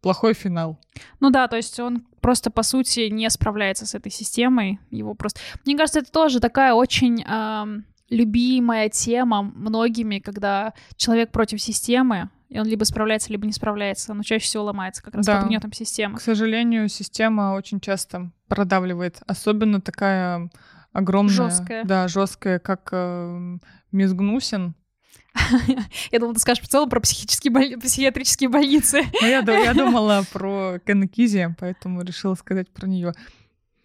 плохой финал. Ну да, то есть он просто, по сути, не справляется с этой системой. Его просто... Мне кажется, это тоже такая очень... Эм любимая тема многими, когда человек против системы, и он либо справляется, либо не справляется, но чаще всего ломается как раз да. под гнетом системы. К сожалению, система очень часто продавливает, особенно такая огромная, жесткая, да, жесткая, как э, Мисс Гнусин. Я думала, ты скажешь в целом про психические боль... психиатрические больницы. Ну, я, я думала про Канакизи, поэтому решила сказать про нее.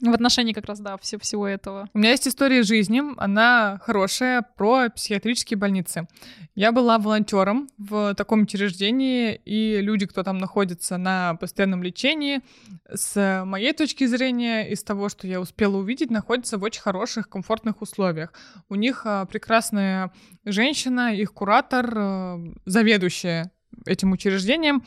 В отношении как раз, да, все, всего этого. У меня есть история жизни, она хорошая, про психиатрические больницы. Я была волонтером в таком учреждении, и люди, кто там находится на постоянном лечении, с моей точки зрения, из того, что я успела увидеть, находятся в очень хороших, комфортных условиях. У них а, прекрасная женщина, их куратор, а, заведующая этим учреждением,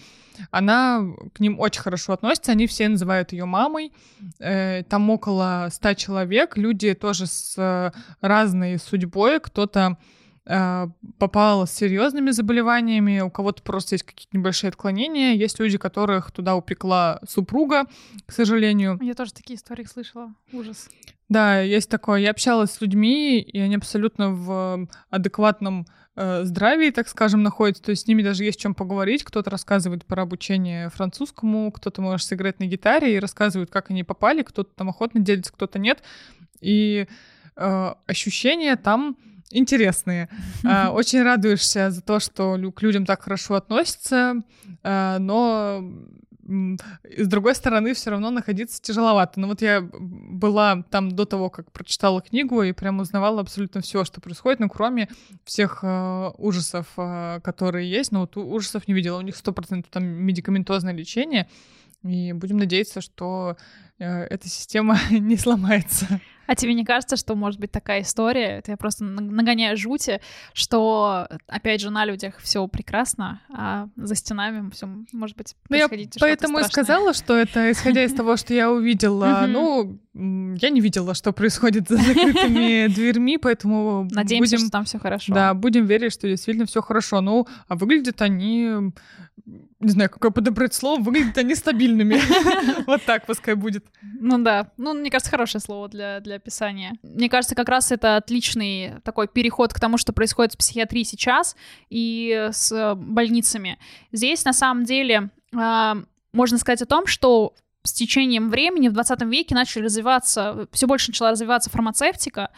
она к ним очень хорошо относится, они все называют ее мамой. Э, там около ста человек, люди тоже с э, разной судьбой, кто-то попал с серьезными заболеваниями, у кого-то просто есть какие-то небольшие отклонения, есть люди, которых туда упекла супруга, к сожалению. Я тоже такие истории слышала, ужас. Да, есть такое. Я общалась с людьми, и они абсолютно в адекватном э, здравии, так скажем, находятся. То есть с ними даже есть чем поговорить. Кто-то рассказывает про обучение французскому, кто-то может сыграть на гитаре и рассказывает, как они попали, кто-то там охотно делится, кто-то нет. И э, ощущения там интересные. Э, очень радуешься за то, что к людям так хорошо относятся, э, но с другой стороны, все равно находиться тяжеловато. Но вот я была там до того, как прочитала книгу, и прям узнавала абсолютно все, что происходит, ну, кроме всех э, ужасов, э, которые есть. Но вот ужасов не видела. У них сто процентов там медикаментозное лечение. И будем надеяться, что э, эта система не сломается. А тебе не кажется, что может быть такая история, это я просто нагоняю жути, что, опять же, на людях все прекрасно, а за стенами все может быть ну, я Поэтому и сказала, что это исходя из того, что я увидела. Ну, я не видела, что происходит за закрытыми дверьми, поэтому Надеемся, будем... что там все хорошо. Да, будем верить, что действительно все хорошо. Ну, а выглядят они не знаю, какое подобрать слово, выглядят они стабильными. Вот так пускай будет. Ну да, ну, мне кажется, хорошее слово для, для описания. Мне кажется, как раз это отличный такой переход к тому, что происходит в психиатрии сейчас и с больницами. Здесь, на самом деле, а, можно сказать о том, что с течением времени в 20 веке начали развиваться, все больше начала развиваться фармацевтика,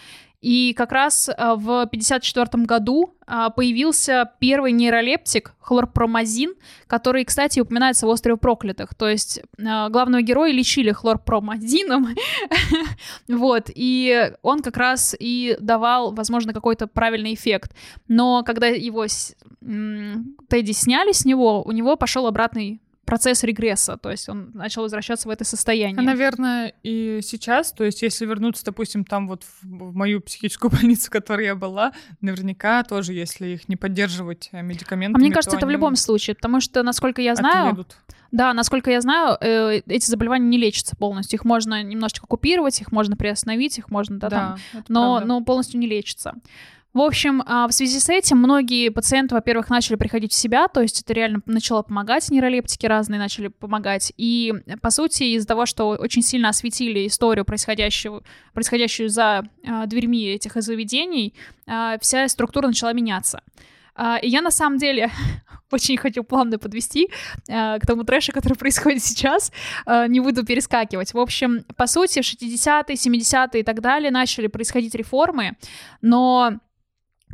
и как раз э, в 1954 году э, появился первый нейролептик хлорпромазин, который, кстати, упоминается в «Острове проклятых». То есть э, главного героя лечили хлорпромазином, вот, и он как раз и давал, возможно, какой-то правильный эффект. Но когда его Тедди сняли с него, у него пошел обратный процесс регресса, то есть он начал возвращаться в это состояние. А, наверное, и сейчас, то есть если вернуться, допустим, там вот в, мою психическую больницу, в которой я была, наверняка тоже, если их не поддерживать э, медикаментами, А мне кажется, это в любом случае, потому что, насколько я знаю... Отъедут. Да, насколько я знаю, э, эти заболевания не лечатся полностью. Их можно немножечко купировать, их можно приостановить, их можно, да, да там, но, но полностью не лечатся. В общем, а, в связи с этим многие пациенты, во-первых, начали приходить в себя, то есть это реально начало помогать, нейролептики разные начали помогать. И, по сути, из-за того, что очень сильно осветили историю, происходящую, происходящую за а, дверьми этих заведений, а, вся структура начала меняться. И я на самом деле очень хочу плавно подвести к тому трэшу, который происходит сейчас. Не буду перескакивать. В общем, по сути, в 60-е, 70-е и так далее начали происходить реформы, но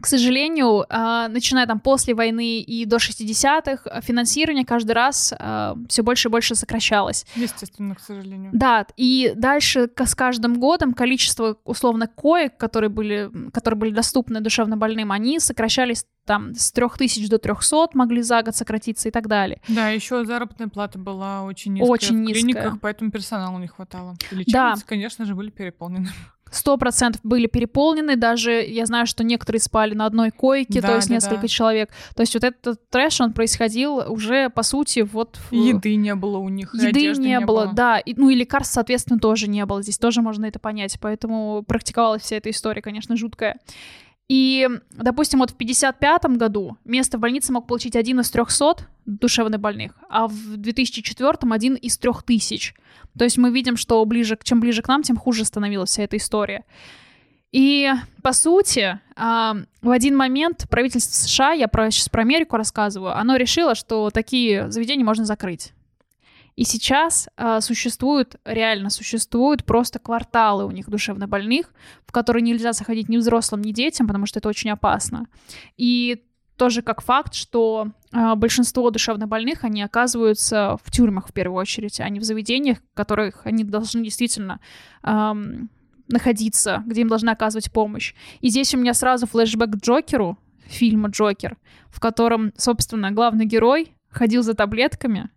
к сожалению, а, начиная там после войны и до 60-х, финансирование каждый раз а, все больше и больше сокращалось. Естественно, к сожалению. Да, и дальше с каждым годом количество условно коек, которые были, которые были доступны душевнобольным, они сокращались там с 3000 до 300 могли за год сократиться и так далее. Да, еще заработная плата была очень низкая очень в клиниках, низкая. поэтому персоналу не хватало. Лечебницы, да. конечно же, были переполнены сто процентов были переполнены, даже я знаю, что некоторые спали на одной койке, да, то есть да, несколько да. человек. То есть вот этот трэш, он происходил уже, по сути, вот... В... Еды не было у них, Еды не, не было, было, да. И, ну и лекарств, соответственно, тоже не было. Здесь тоже можно это понять. Поэтому практиковалась вся эта история, конечно, жуткая. И, допустим, вот в 55 году место в больнице мог получить один из 300 душевнобольных, а в 2004 один из 3000. То есть мы видим, что ближе, чем ближе к нам, тем хуже становилась вся эта история. И, по сути, а, в один момент правительство США, я сейчас про Америку рассказываю, оно решило, что такие заведения можно закрыть. И сейчас э, существуют, реально существуют просто кварталы у них душевнобольных, в которые нельзя заходить ни взрослым, ни детям, потому что это очень опасно. И тоже как факт, что э, большинство душевнобольных, они оказываются в тюрьмах в первую очередь, а не в заведениях, в которых они должны действительно эм, находиться, где им должны оказывать помощь. И здесь у меня сразу флешбэк к Джокеру, фильма «Джокер», в котором, собственно, главный герой ходил за таблетками,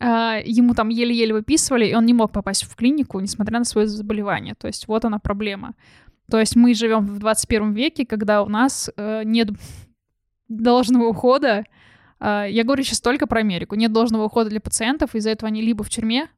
ему там еле-еле выписывали, и он не мог попасть в клинику, несмотря на свое заболевание. То есть вот она проблема. То есть мы живем в 21 веке, когда у нас э, нет должного ухода. Э, я говорю сейчас только про Америку. Нет должного ухода для пациентов, из-за этого они либо в тюрьме,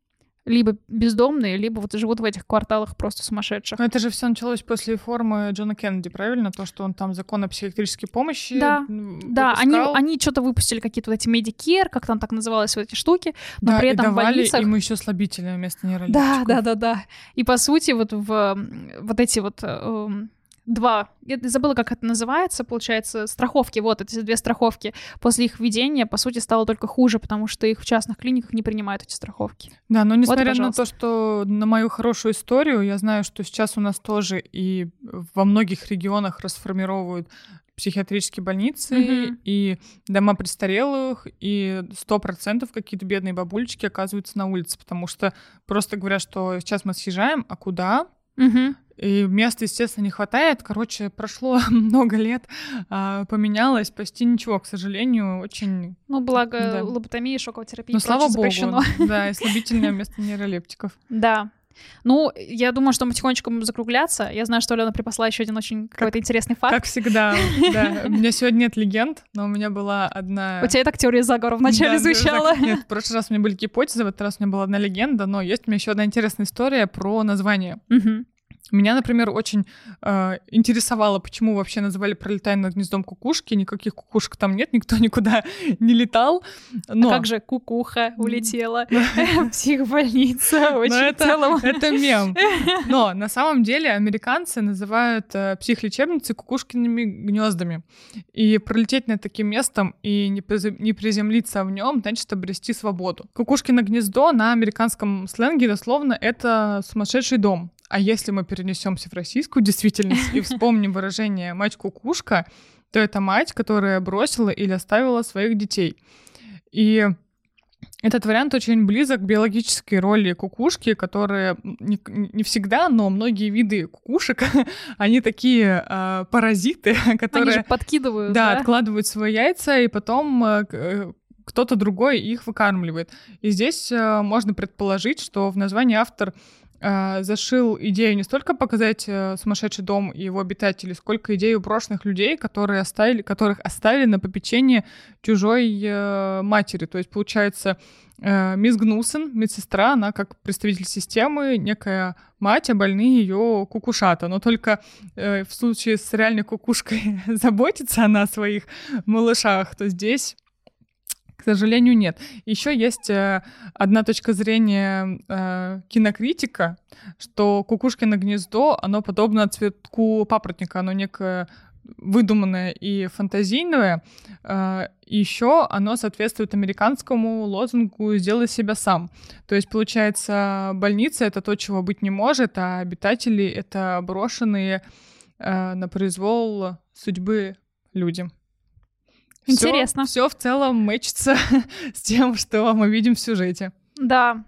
либо бездомные, либо вот живут в этих кварталах просто сумасшедших. Но это же все началось после реформы Джона Кеннеди, правильно? То, что он там закон о психиатрической помощи Да, выпускал. да, они, они что-то выпустили, какие-то вот эти Medicare, как там так называлось, вот эти штуки, но да, при этом и давали в больницах... им еще слабительное вместо нейролептиков. Да, да, да, да. И по сути вот в вот эти вот эм, два, я забыла, как это называется, получается, страховки, вот эти две страховки, после их введения, по сути, стало только хуже, потому что их в частных клиниках не принимают эти страховки. Да, но несмотря вот, на то, что на мою хорошую историю, я знаю, что сейчас у нас тоже и во многих регионах расформировывают психиатрические больницы mm-hmm. и дома престарелых, и сто процентов какие-то бедные бабулечки оказываются на улице, потому что просто говорят, что сейчас мы съезжаем, а куда? Угу. И места, естественно, не хватает. Короче, прошло много лет, а, поменялось почти ничего, к сожалению, очень... Ну, благо да. лоботомия, шоковая терапия. Ну, слава богу, да, и слабительное вместо нейролептиков. Да. Ну, я думаю, что мы потихонечку будем закругляться. Я знаю, что Алена припасла еще один очень какой-то интересный факт. Как всегда, да. У меня сегодня нет легенд, но у меня была одна... У тебя и так теория заговора вначале Да, звучала. Нет, в прошлый раз у меня были гипотезы, в этот раз у меня была одна легенда, но есть у меня еще одна интересная история про название. Мгм. Меня, например, очень э, интересовало, почему вообще называли «Пролетай над гнездом кукушки». Никаких кукушек там нет, никто никуда не летал. Но, А как же кукуха улетела в психбольница? Очень в это, целом. это мем. Но на самом деле американцы называют э, психлечебницы кукушкиными гнездами. И пролететь над таким местом и не приземлиться в нем, значит обрести свободу. Кукушкино гнездо на американском сленге дословно это сумасшедший дом. А если мы перенесемся в российскую действительность и вспомним выражение «мать-кукушка», то это мать, которая бросила или оставила своих детей. И этот вариант очень близок к биологической роли кукушки, которые не, не всегда, но многие виды кукушек, они такие э, паразиты, Они которые же подкидывают, да, да? откладывают свои яйца, и потом к- э, кто-то другой их выкармливает. И здесь э, можно предположить, что в названии автор э, зашил идею не столько показать э, сумасшедший дом и его обитателей, сколько идею брошенных людей, которые оставили, которых оставили на попечение чужой э, матери. То есть, получается, э, мисс Гнусен, медсестра, она как представитель системы, некая мать, а больные ее кукушата. Но только э, в случае с реальной кукушкой заботится она о своих малышах, то здесь к сожалению, нет. Еще есть э, одна точка зрения э, кинокритика, что кукушкино гнездо, оно подобно цветку папоротника, оно некое выдуманное и фантазийное. Э, еще оно соответствует американскому лозунгу «сделай себя сам». То есть, получается, больница — это то, чего быть не может, а обитатели — это брошенные э, на произвол судьбы люди. Интересно. Все в целом мэчится с тем, что мы видим в сюжете. Да.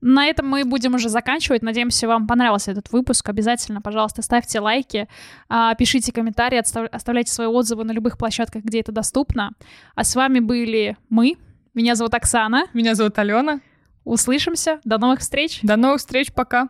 На этом мы будем уже заканчивать. Надеемся, вам понравился этот выпуск. Обязательно, пожалуйста, ставьте лайки, а, пишите комментарии, оставляйте свои отзывы на любых площадках, где это доступно. А с вами были мы. Меня зовут Оксана. Меня зовут Алена. Услышимся. До новых встреч. До новых встреч, пока.